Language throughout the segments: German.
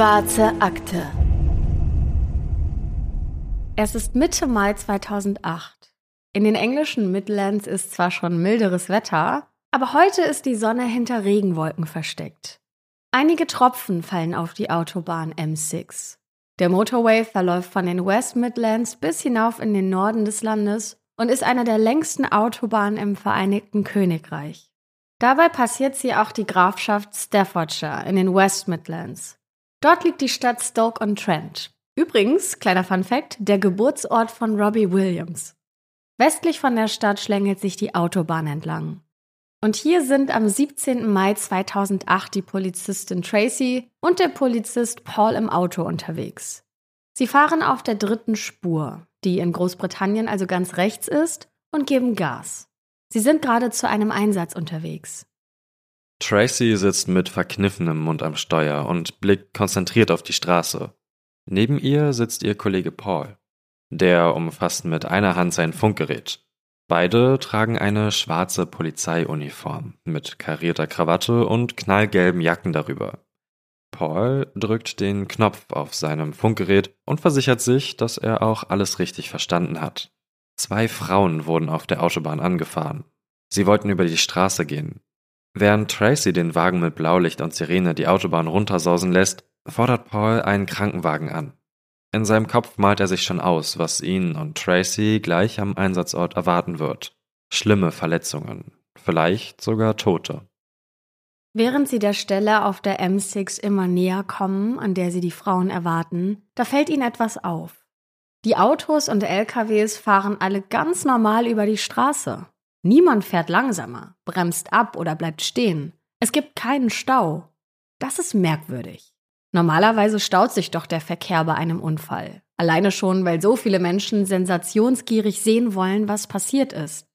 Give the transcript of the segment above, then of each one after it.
Schwarze Akte. Es ist Mitte Mai 2008. In den englischen Midlands ist zwar schon milderes Wetter, aber heute ist die Sonne hinter Regenwolken versteckt. Einige Tropfen fallen auf die Autobahn M6. Der Motorway verläuft von den West Midlands bis hinauf in den Norden des Landes und ist eine der längsten Autobahnen im Vereinigten Königreich. Dabei passiert sie auch die Grafschaft Staffordshire in den West Midlands. Dort liegt die Stadt Stoke-on-Trent. Übrigens, kleiner Fun Fact, der Geburtsort von Robbie Williams. Westlich von der Stadt schlängelt sich die Autobahn entlang. Und hier sind am 17. Mai 2008 die Polizistin Tracy und der Polizist Paul im Auto unterwegs. Sie fahren auf der dritten Spur, die in Großbritannien also ganz rechts ist, und geben Gas. Sie sind gerade zu einem Einsatz unterwegs. Tracy sitzt mit verkniffenem Mund am Steuer und blickt konzentriert auf die Straße. Neben ihr sitzt ihr Kollege Paul. Der umfasst mit einer Hand sein Funkgerät. Beide tragen eine schwarze Polizeiuniform mit karierter Krawatte und knallgelben Jacken darüber. Paul drückt den Knopf auf seinem Funkgerät und versichert sich, dass er auch alles richtig verstanden hat. Zwei Frauen wurden auf der Autobahn angefahren. Sie wollten über die Straße gehen. Während Tracy den Wagen mit Blaulicht und Sirene die Autobahn runtersausen lässt, fordert Paul einen Krankenwagen an. In seinem Kopf malt er sich schon aus, was ihn und Tracy gleich am Einsatzort erwarten wird. Schlimme Verletzungen, vielleicht sogar Tote. Während sie der Stelle auf der M6 immer näher kommen, an der sie die Frauen erwarten, da fällt ihnen etwas auf. Die Autos und LKWs fahren alle ganz normal über die Straße. Niemand fährt langsamer, bremst ab oder bleibt stehen. Es gibt keinen Stau. Das ist merkwürdig. Normalerweise staut sich doch der Verkehr bei einem Unfall. Alleine schon, weil so viele Menschen sensationsgierig sehen wollen, was passiert ist.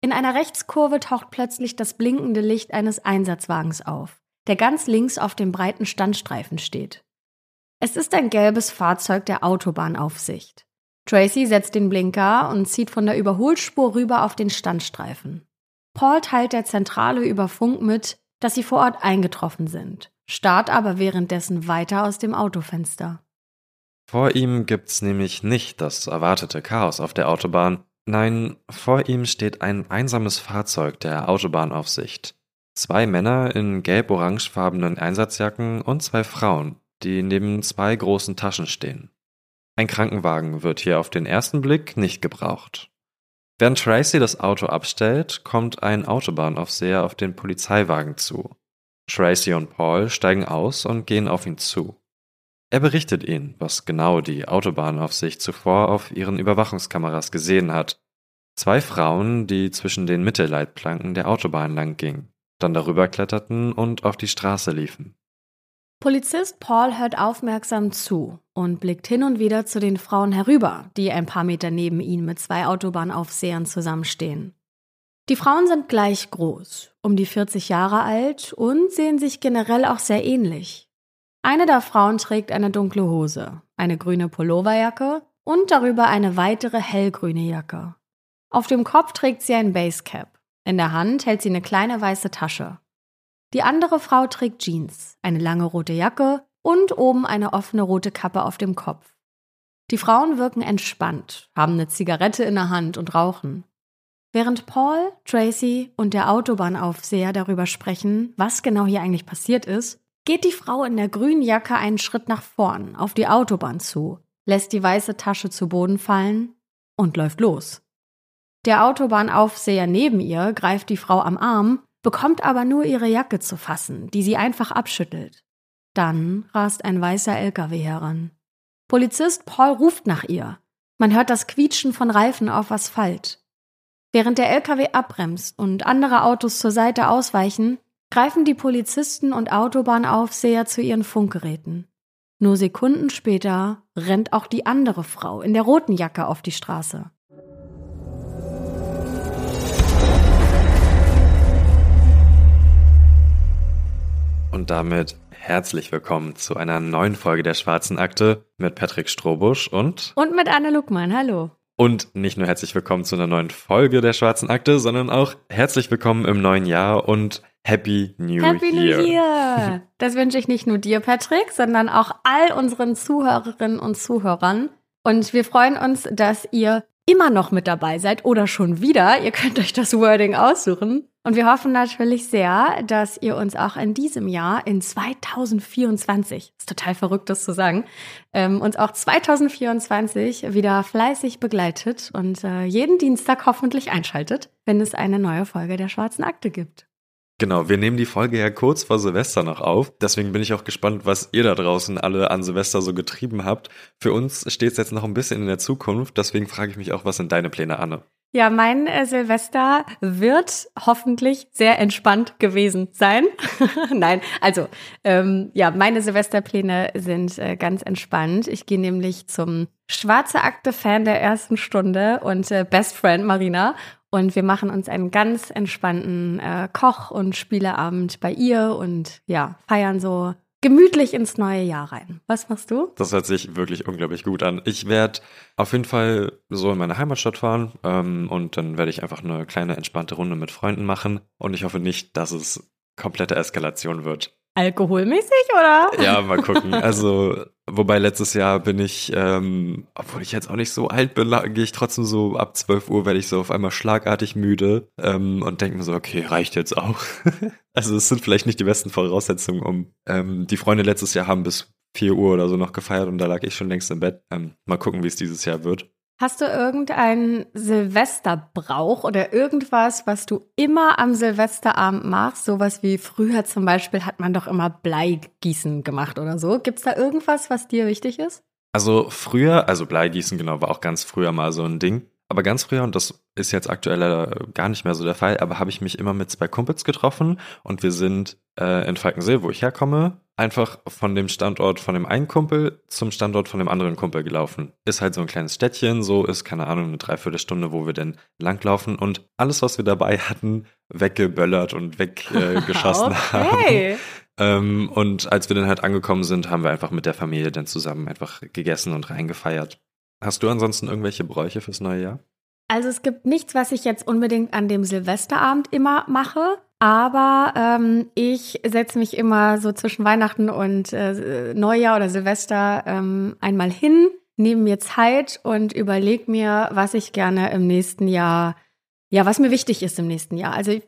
In einer Rechtskurve taucht plötzlich das blinkende Licht eines Einsatzwagens auf, der ganz links auf dem breiten Standstreifen steht. Es ist ein gelbes Fahrzeug der Autobahnaufsicht. Tracy setzt den Blinker und zieht von der Überholspur rüber auf den Standstreifen. Paul teilt der Zentrale über Funk mit, dass sie vor Ort eingetroffen sind starrt aber währenddessen weiter aus dem Autofenster. Vor ihm gibt's nämlich nicht das erwartete Chaos auf der Autobahn. Nein, vor ihm steht ein einsames Fahrzeug der Autobahnaufsicht. Zwei Männer in gelb-orangefarbenen Einsatzjacken und zwei Frauen, die neben zwei großen Taschen stehen. Ein Krankenwagen wird hier auf den ersten Blick nicht gebraucht. Während Tracy das Auto abstellt, kommt ein Autobahnaufseher auf den Polizeiwagen zu. Tracy und Paul steigen aus und gehen auf ihn zu. Er berichtet ihnen, was genau die Autobahnaufsicht zuvor auf ihren Überwachungskameras gesehen hat. Zwei Frauen, die zwischen den Mittelleitplanken der Autobahn lang gingen, dann darüber kletterten und auf die Straße liefen. Polizist Paul hört aufmerksam zu und blickt hin und wieder zu den Frauen herüber, die ein paar Meter neben ihm mit zwei Autobahnaufsehern zusammenstehen. Die Frauen sind gleich groß, um die 40 Jahre alt und sehen sich generell auch sehr ähnlich. Eine der Frauen trägt eine dunkle Hose, eine grüne Pulloverjacke und darüber eine weitere hellgrüne Jacke. Auf dem Kopf trägt sie ein Basecap. In der Hand hält sie eine kleine weiße Tasche. Die andere Frau trägt Jeans, eine lange rote Jacke und oben eine offene rote Kappe auf dem Kopf. Die Frauen wirken entspannt, haben eine Zigarette in der Hand und rauchen. Während Paul, Tracy und der Autobahnaufseher darüber sprechen, was genau hier eigentlich passiert ist, geht die Frau in der grünen Jacke einen Schritt nach vorn auf die Autobahn zu, lässt die weiße Tasche zu Boden fallen und läuft los. Der Autobahnaufseher neben ihr greift die Frau am Arm, bekommt aber nur ihre Jacke zu fassen, die sie einfach abschüttelt. Dann rast ein weißer LKW heran. Polizist Paul ruft nach ihr. Man hört das Quietschen von Reifen auf Asphalt. Während der LKW abbremst und andere Autos zur Seite ausweichen, greifen die Polizisten und Autobahnaufseher zu ihren Funkgeräten. Nur Sekunden später rennt auch die andere Frau in der roten Jacke auf die Straße. Und damit herzlich willkommen zu einer neuen Folge der Schwarzen Akte mit Patrick Strobusch und und mit Anne Luckmann. Hallo. Und nicht nur herzlich willkommen zu einer neuen Folge der Schwarzen Akte, sondern auch herzlich willkommen im neuen Jahr und Happy New Happy Year. New Year! Das wünsche ich nicht nur dir, Patrick, sondern auch all unseren Zuhörerinnen und Zuhörern. Und wir freuen uns, dass ihr immer noch mit dabei seid oder schon wieder. Ihr könnt euch das Wording aussuchen. Und wir hoffen natürlich sehr, dass ihr uns auch in diesem Jahr, in 2024, ist total verrückt, das zu sagen, ähm, uns auch 2024 wieder fleißig begleitet und äh, jeden Dienstag hoffentlich einschaltet, wenn es eine neue Folge der Schwarzen Akte gibt. Genau, wir nehmen die Folge ja kurz vor Silvester noch auf. Deswegen bin ich auch gespannt, was ihr da draußen alle an Silvester so getrieben habt. Für uns steht es jetzt noch ein bisschen in der Zukunft. Deswegen frage ich mich auch, was sind deine Pläne, Anne? Ja, mein äh, Silvester wird hoffentlich sehr entspannt gewesen sein. Nein, also ähm, ja, meine Silvesterpläne sind äh, ganz entspannt. Ich gehe nämlich zum Schwarze Akte Fan der ersten Stunde und äh, Best Friend Marina und wir machen uns einen ganz entspannten äh, Koch- und Spieleabend bei ihr und ja, feiern so gemütlich ins neue Jahr rein. Was machst du? Das hört sich wirklich unglaublich gut an. Ich werde auf jeden Fall so in meine Heimatstadt fahren ähm, und dann werde ich einfach eine kleine entspannte Runde mit Freunden machen und ich hoffe nicht, dass es komplette Eskalation wird. Alkoholmäßig oder? Ja, mal gucken. Also, wobei letztes Jahr bin ich, ähm, obwohl ich jetzt auch nicht so alt bin, gehe ich trotzdem so ab 12 Uhr werde ich so auf einmal schlagartig müde ähm, und denke mir so, okay, reicht jetzt auch. also es sind vielleicht nicht die besten Voraussetzungen, um ähm, die Freunde letztes Jahr haben bis 4 Uhr oder so noch gefeiert und da lag ich schon längst im Bett. Ähm, mal gucken, wie es dieses Jahr wird. Hast du irgendeinen Silvesterbrauch oder irgendwas, was du immer am Silvesterabend machst? Sowas wie früher zum Beispiel hat man doch immer Bleigießen gemacht oder so. Gibt es da irgendwas, was dir wichtig ist? Also früher, also Bleigießen genau, war auch ganz früher mal so ein Ding. Aber ganz früher, und das ist jetzt aktuell gar nicht mehr so der Fall, aber habe ich mich immer mit zwei Kumpels getroffen und wir sind äh, in Falkensee, wo ich herkomme, einfach von dem Standort von dem einen Kumpel zum Standort von dem anderen Kumpel gelaufen. Ist halt so ein kleines Städtchen, so ist, keine Ahnung, eine Dreiviertelstunde, wo wir denn langlaufen und alles, was wir dabei hatten, weggeböllert und weggeschossen äh, okay. haben. Ähm, und als wir dann halt angekommen sind, haben wir einfach mit der Familie dann zusammen einfach gegessen und reingefeiert. Hast du ansonsten irgendwelche Bräuche fürs neue Jahr? Also es gibt nichts, was ich jetzt unbedingt an dem Silvesterabend immer mache, aber ähm, ich setze mich immer so zwischen Weihnachten und äh, Neujahr oder Silvester ähm, einmal hin, nehme mir Zeit und überlege mir, was ich gerne im nächsten Jahr, ja, was mir wichtig ist im nächsten Jahr. Also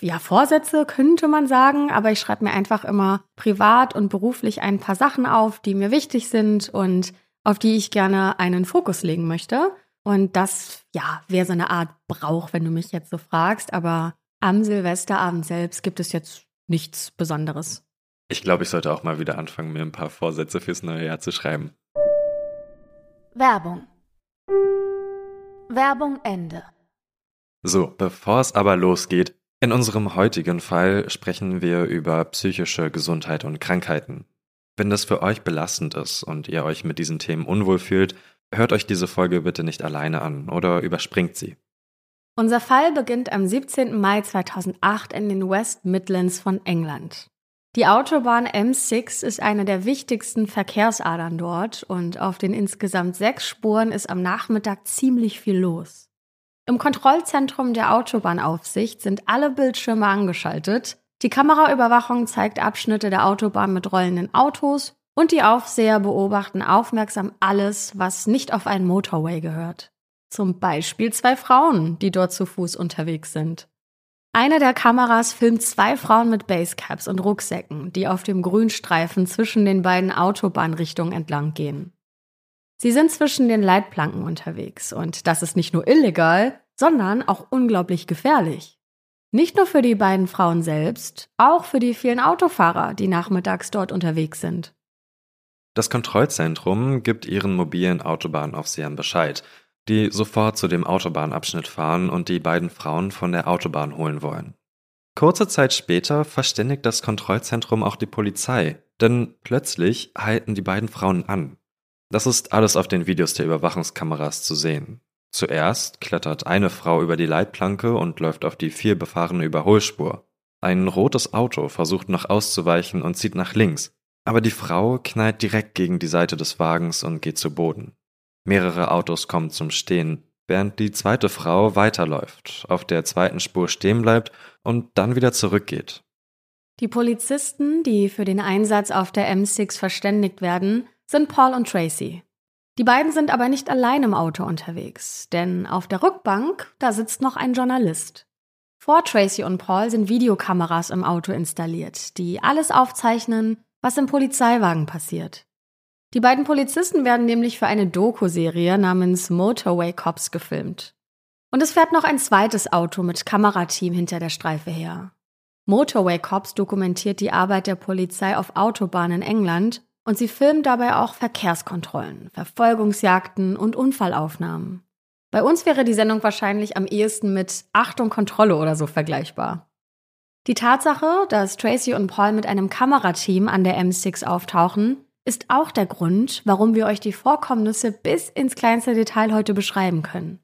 ja, Vorsätze könnte man sagen, aber ich schreibe mir einfach immer privat und beruflich ein paar Sachen auf, die mir wichtig sind und auf die ich gerne einen Fokus legen möchte. Und das, ja, wäre so eine Art Brauch, wenn du mich jetzt so fragst. Aber am Silvesterabend selbst gibt es jetzt nichts Besonderes. Ich glaube, ich sollte auch mal wieder anfangen, mir ein paar Vorsätze fürs neue Jahr zu schreiben. Werbung. Werbung Ende. So, bevor es aber losgeht, in unserem heutigen Fall sprechen wir über psychische Gesundheit und Krankheiten. Wenn das für euch belastend ist und ihr euch mit diesen Themen unwohl fühlt, hört euch diese Folge bitte nicht alleine an oder überspringt sie. Unser Fall beginnt am 17. Mai 2008 in den West Midlands von England. Die Autobahn M6 ist eine der wichtigsten Verkehrsadern dort und auf den insgesamt sechs Spuren ist am Nachmittag ziemlich viel los. Im Kontrollzentrum der Autobahnaufsicht sind alle Bildschirme angeschaltet die Kameraüberwachung zeigt Abschnitte der Autobahn mit rollenden Autos und die Aufseher beobachten aufmerksam alles, was nicht auf einen Motorway gehört. Zum Beispiel zwei Frauen, die dort zu Fuß unterwegs sind. Eine der Kameras filmt zwei Frauen mit Basecaps und Rucksäcken, die auf dem Grünstreifen zwischen den beiden Autobahnrichtungen entlang gehen. Sie sind zwischen den Leitplanken unterwegs und das ist nicht nur illegal, sondern auch unglaublich gefährlich. Nicht nur für die beiden Frauen selbst, auch für die vielen Autofahrer, die nachmittags dort unterwegs sind. Das Kontrollzentrum gibt ihren mobilen Autobahnaufsehern Bescheid, die sofort zu dem Autobahnabschnitt fahren und die beiden Frauen von der Autobahn holen wollen. Kurze Zeit später verständigt das Kontrollzentrum auch die Polizei, denn plötzlich halten die beiden Frauen an. Das ist alles auf den Videos der Überwachungskameras zu sehen. Zuerst klettert eine Frau über die Leitplanke und läuft auf die vielbefahrene Überholspur. Ein rotes Auto versucht noch auszuweichen und zieht nach links, aber die Frau knallt direkt gegen die Seite des Wagens und geht zu Boden. Mehrere Autos kommen zum Stehen, während die zweite Frau weiterläuft, auf der zweiten Spur stehen bleibt und dann wieder zurückgeht. Die Polizisten, die für den Einsatz auf der M6 verständigt werden, sind Paul und Tracy. Die beiden sind aber nicht allein im Auto unterwegs, denn auf der Rückbank, da sitzt noch ein Journalist. Vor Tracy und Paul sind Videokameras im Auto installiert, die alles aufzeichnen, was im Polizeiwagen passiert. Die beiden Polizisten werden nämlich für eine Doku-Serie namens Motorway Cops gefilmt. Und es fährt noch ein zweites Auto mit Kamerateam hinter der Streife her. Motorway Cops dokumentiert die Arbeit der Polizei auf Autobahnen in England und sie filmen dabei auch Verkehrskontrollen, Verfolgungsjagden und Unfallaufnahmen. Bei uns wäre die Sendung wahrscheinlich am ehesten mit Achtung Kontrolle oder so vergleichbar. Die Tatsache, dass Tracy und Paul mit einem Kamerateam an der M6 auftauchen, ist auch der Grund, warum wir euch die Vorkommnisse bis ins kleinste Detail heute beschreiben können.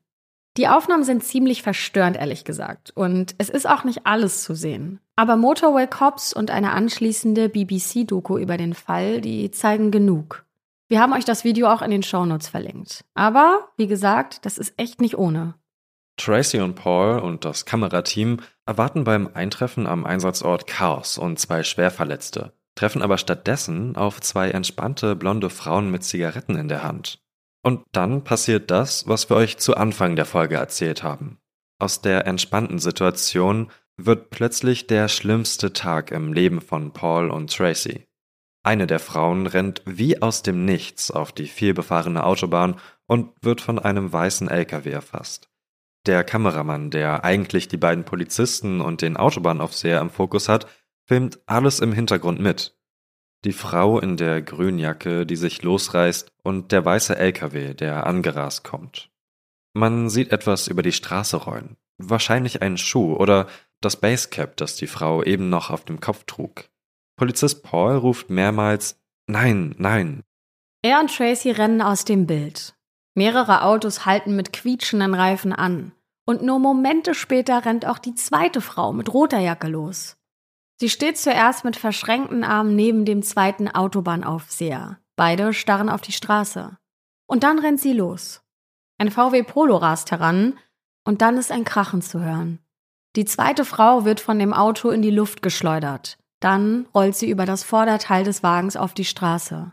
Die Aufnahmen sind ziemlich verstörend, ehrlich gesagt, und es ist auch nicht alles zu sehen. Aber Motorway Cops und eine anschließende BBC-Doku über den Fall, die zeigen genug. Wir haben euch das Video auch in den Shownotes verlinkt. Aber, wie gesagt, das ist echt nicht ohne. Tracy und Paul und das Kamerateam erwarten beim Eintreffen am Einsatzort Chaos und zwei Schwerverletzte, treffen aber stattdessen auf zwei entspannte blonde Frauen mit Zigaretten in der Hand. Und dann passiert das, was wir euch zu Anfang der Folge erzählt haben. Aus der entspannten Situation wird plötzlich der schlimmste Tag im Leben von Paul und Tracy. Eine der Frauen rennt wie aus dem Nichts auf die vielbefahrene Autobahn und wird von einem weißen LKW erfasst. Der Kameramann, der eigentlich die beiden Polizisten und den Autobahnaufseher im Fokus hat, filmt alles im Hintergrund mit. Die Frau in der Grünjacke, die sich losreißt, und der weiße LKW, der angerast kommt. Man sieht etwas über die Straße rollen. Wahrscheinlich einen Schuh oder das Basecap, das die Frau eben noch auf dem Kopf trug. Polizist Paul ruft mehrmals Nein, nein. Er und Tracy rennen aus dem Bild. Mehrere Autos halten mit quietschenden Reifen an. Und nur Momente später rennt auch die zweite Frau mit roter Jacke los. Sie steht zuerst mit verschränkten Armen neben dem zweiten Autobahnaufseher. Beide starren auf die Straße. Und dann rennt sie los. Ein VW Polo rast heran und dann ist ein Krachen zu hören. Die zweite Frau wird von dem Auto in die Luft geschleudert. Dann rollt sie über das Vorderteil des Wagens auf die Straße.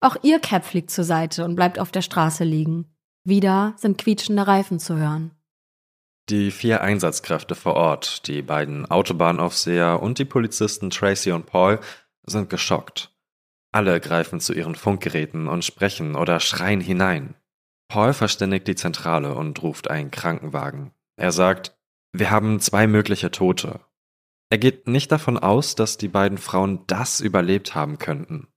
Auch ihr Cap fliegt zur Seite und bleibt auf der Straße liegen. Wieder sind quietschende Reifen zu hören. Die vier Einsatzkräfte vor Ort, die beiden Autobahnaufseher und die Polizisten Tracy und Paul, sind geschockt. Alle greifen zu ihren Funkgeräten und sprechen oder schreien hinein. Paul verständigt die Zentrale und ruft einen Krankenwagen. Er sagt, wir haben zwei mögliche Tote. Er geht nicht davon aus, dass die beiden Frauen das überlebt haben könnten.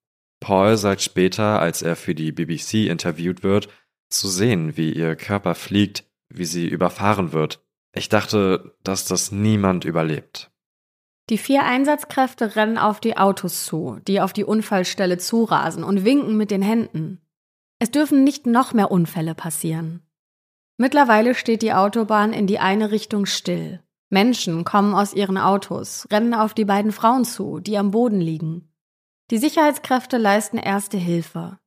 Paul sagt später, als er für die BBC interviewt wird, zu sehen, wie ihr Körper fliegt, wie sie überfahren wird. Ich dachte, dass das niemand überlebt. Die vier Einsatzkräfte rennen auf die Autos zu, die auf die Unfallstelle zurasen und winken mit den Händen. Es dürfen nicht noch mehr Unfälle passieren. Mittlerweile steht die Autobahn in die eine Richtung still. Menschen kommen aus ihren Autos, rennen auf die beiden Frauen zu, die am Boden liegen. Die Sicherheitskräfte leisten erste Hilfe.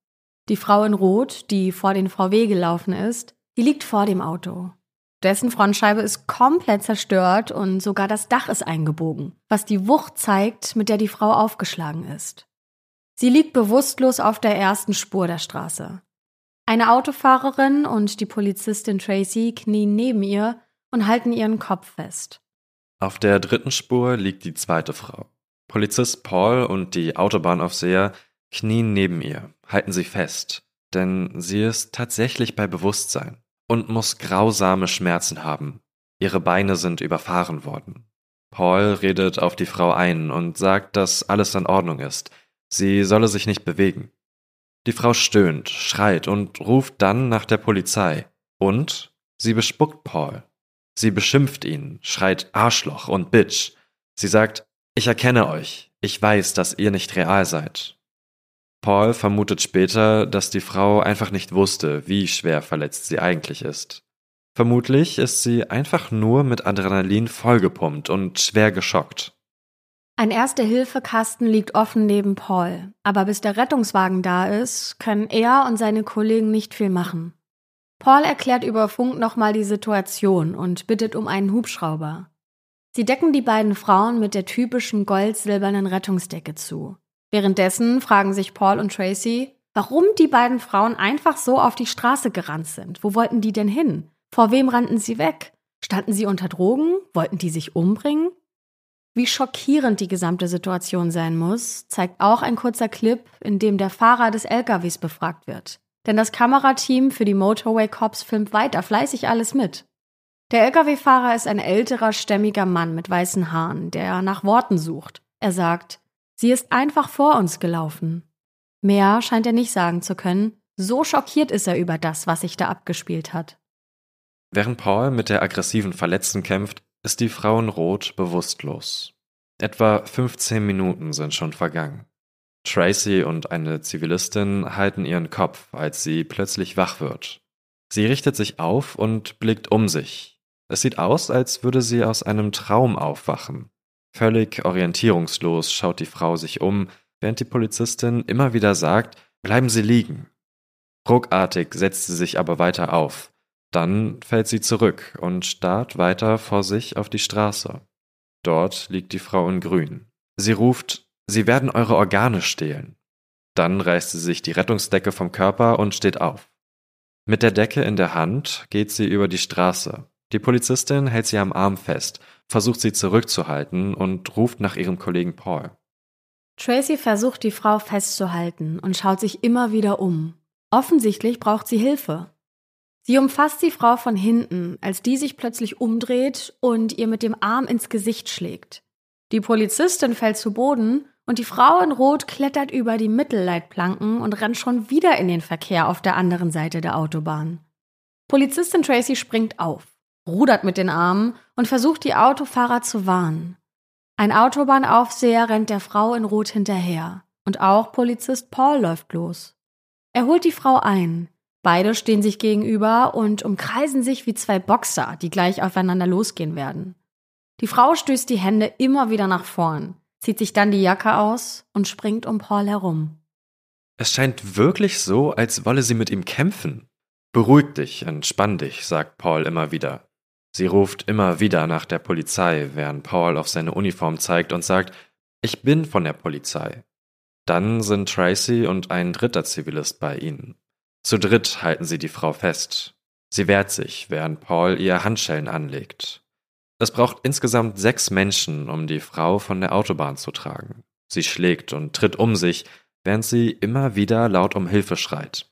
Die Frau in Rot, die vor den VW gelaufen ist, die liegt vor dem Auto. Dessen Frontscheibe ist komplett zerstört und sogar das Dach ist eingebogen, was die Wucht zeigt, mit der die Frau aufgeschlagen ist. Sie liegt bewusstlos auf der ersten Spur der Straße. Eine Autofahrerin und die Polizistin Tracy knien neben ihr und halten ihren Kopf fest. Auf der dritten Spur liegt die zweite Frau. Polizist Paul und die Autobahnaufseher knien neben ihr, halten sie fest, denn sie ist tatsächlich bei Bewusstsein und muss grausame Schmerzen haben. Ihre Beine sind überfahren worden. Paul redet auf die Frau ein und sagt, dass alles in Ordnung ist. Sie solle sich nicht bewegen. Die Frau stöhnt, schreit und ruft dann nach der Polizei. Und sie bespuckt Paul. Sie beschimpft ihn, schreit Arschloch und Bitch. Sie sagt, ich erkenne euch. Ich weiß, dass ihr nicht real seid. Paul vermutet später, dass die Frau einfach nicht wusste, wie schwer verletzt sie eigentlich ist. Vermutlich ist sie einfach nur mit Adrenalin vollgepumpt und schwer geschockt. Ein Erste-Hilfe-Kasten liegt offen neben Paul, aber bis der Rettungswagen da ist, können er und seine Kollegen nicht viel machen. Paul erklärt über Funk nochmal die Situation und bittet um einen Hubschrauber. Sie decken die beiden Frauen mit der typischen gold-silbernen Rettungsdecke zu. Währenddessen fragen sich Paul und Tracy, warum die beiden Frauen einfach so auf die Straße gerannt sind. Wo wollten die denn hin? Vor wem rannten sie weg? Standen sie unter Drogen? Wollten die sich umbringen? Wie schockierend die gesamte Situation sein muss, zeigt auch ein kurzer Clip, in dem der Fahrer des LKWs befragt wird. Denn das Kamerateam für die Motorway Cops filmt weiter fleißig alles mit. Der LKW-Fahrer ist ein älterer, stämmiger Mann mit weißen Haaren, der nach Worten sucht. Er sagt, sie ist einfach vor uns gelaufen. Mehr scheint er nicht sagen zu können, so schockiert ist er über das, was sich da abgespielt hat. Während Paul mit der aggressiven Verletzten kämpft, ist die Frau in Rot bewusstlos. Etwa 15 Minuten sind schon vergangen. Tracy und eine Zivilistin halten ihren Kopf, als sie plötzlich wach wird. Sie richtet sich auf und blickt um sich. Es sieht aus, als würde sie aus einem Traum aufwachen. Völlig orientierungslos schaut die Frau sich um, während die Polizistin immer wieder sagt, bleiben Sie liegen. Ruckartig setzt sie sich aber weiter auf. Dann fällt sie zurück und starrt weiter vor sich auf die Straße. Dort liegt die Frau in Grün. Sie ruft, Sie werden eure Organe stehlen. Dann reißt sie sich die Rettungsdecke vom Körper und steht auf. Mit der Decke in der Hand geht sie über die Straße. Die Polizistin hält sie am Arm fest, versucht sie zurückzuhalten und ruft nach ihrem Kollegen Paul. Tracy versucht die Frau festzuhalten und schaut sich immer wieder um. Offensichtlich braucht sie Hilfe. Sie umfasst die Frau von hinten, als die sich plötzlich umdreht und ihr mit dem Arm ins Gesicht schlägt. Die Polizistin fällt zu Boden und die Frau in Rot klettert über die Mittelleitplanken und rennt schon wieder in den Verkehr auf der anderen Seite der Autobahn. Polizistin Tracy springt auf, rudert mit den Armen und versucht die Autofahrer zu warnen. Ein Autobahnaufseher rennt der Frau in Rot hinterher. Und auch Polizist Paul läuft los. Er holt die Frau ein. Beide stehen sich gegenüber und umkreisen sich wie zwei Boxer, die gleich aufeinander losgehen werden. Die Frau stößt die Hände immer wieder nach vorn, zieht sich dann die Jacke aus und springt um Paul herum. Es scheint wirklich so, als wolle sie mit ihm kämpfen. Beruhig dich, entspann dich, sagt Paul immer wieder. Sie ruft immer wieder nach der Polizei, während Paul auf seine Uniform zeigt und sagt, ich bin von der Polizei. Dann sind Tracy und ein dritter Zivilist bei ihnen. Zu dritt halten sie die Frau fest. Sie wehrt sich, während Paul ihr Handschellen anlegt. Es braucht insgesamt sechs Menschen, um die Frau von der Autobahn zu tragen. Sie schlägt und tritt um sich, während sie immer wieder laut um Hilfe schreit.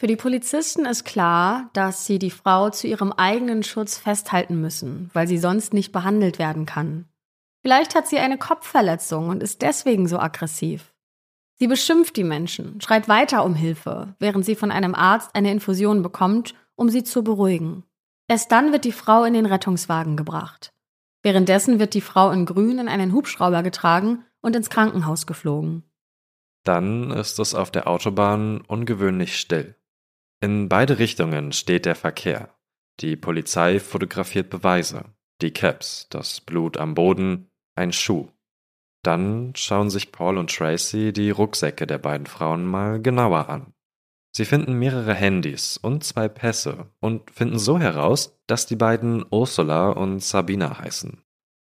Für die Polizisten ist klar, dass sie die Frau zu ihrem eigenen Schutz festhalten müssen, weil sie sonst nicht behandelt werden kann. Vielleicht hat sie eine Kopfverletzung und ist deswegen so aggressiv. Sie beschimpft die Menschen, schreit weiter um Hilfe, während sie von einem Arzt eine Infusion bekommt, um sie zu beruhigen. Erst dann wird die Frau in den Rettungswagen gebracht. Währenddessen wird die Frau in Grün in einen Hubschrauber getragen und ins Krankenhaus geflogen. Dann ist es auf der Autobahn ungewöhnlich still. In beide Richtungen steht der Verkehr. Die Polizei fotografiert Beweise. Die Caps, das Blut am Boden, ein Schuh. Dann schauen sich Paul und Tracy die Rucksäcke der beiden Frauen mal genauer an. Sie finden mehrere Handys und zwei Pässe und finden so heraus, dass die beiden Ursula und Sabina heißen.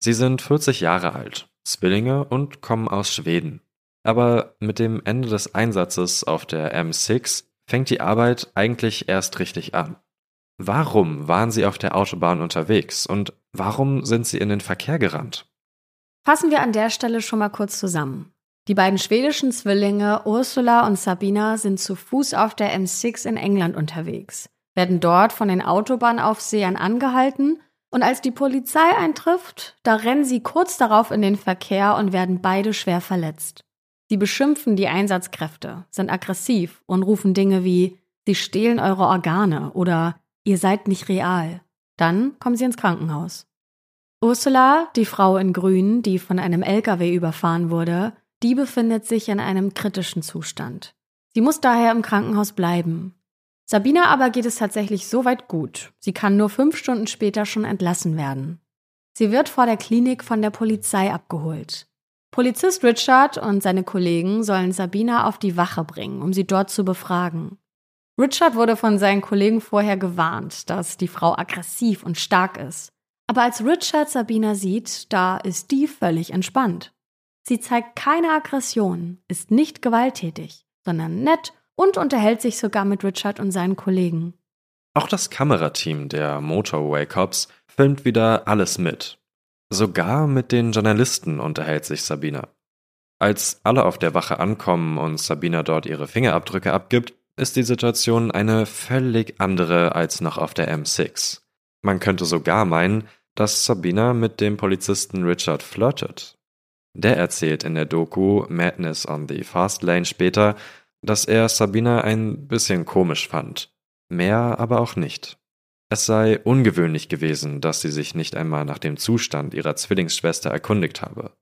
Sie sind 40 Jahre alt, Zwillinge und kommen aus Schweden. Aber mit dem Ende des Einsatzes auf der M6 fängt die Arbeit eigentlich erst richtig an. Warum waren Sie auf der Autobahn unterwegs und warum sind Sie in den Verkehr gerannt? Fassen wir an der Stelle schon mal kurz zusammen. Die beiden schwedischen Zwillinge Ursula und Sabina sind zu Fuß auf der M6 in England unterwegs, werden dort von den Autobahnaufsehern angehalten und als die Polizei eintrifft, da rennen sie kurz darauf in den Verkehr und werden beide schwer verletzt. Sie beschimpfen die Einsatzkräfte, sind aggressiv und rufen Dinge wie Sie stehlen eure Organe oder Ihr seid nicht real. Dann kommen sie ins Krankenhaus. Ursula, die Frau in Grün, die von einem LKW überfahren wurde, die befindet sich in einem kritischen Zustand. Sie muss daher im Krankenhaus bleiben. Sabina aber geht es tatsächlich so weit gut. Sie kann nur fünf Stunden später schon entlassen werden. Sie wird vor der Klinik von der Polizei abgeholt. Polizist Richard und seine Kollegen sollen Sabina auf die Wache bringen, um sie dort zu befragen. Richard wurde von seinen Kollegen vorher gewarnt, dass die Frau aggressiv und stark ist. Aber als Richard Sabina sieht, da ist die völlig entspannt. Sie zeigt keine Aggression, ist nicht gewalttätig, sondern nett und unterhält sich sogar mit Richard und seinen Kollegen. Auch das Kamerateam der Motorway Cops filmt wieder alles mit. Sogar mit den Journalisten unterhält sich Sabina. Als alle auf der Wache ankommen und Sabina dort ihre Fingerabdrücke abgibt, ist die Situation eine völlig andere als noch auf der M6. Man könnte sogar meinen, dass Sabina mit dem Polizisten Richard flirtet. Der erzählt in der Doku Madness on the Fast Lane später, dass er Sabina ein bisschen komisch fand. Mehr aber auch nicht. Es sei ungewöhnlich gewesen, dass sie sich nicht einmal nach dem Zustand ihrer Zwillingsschwester erkundigt habe.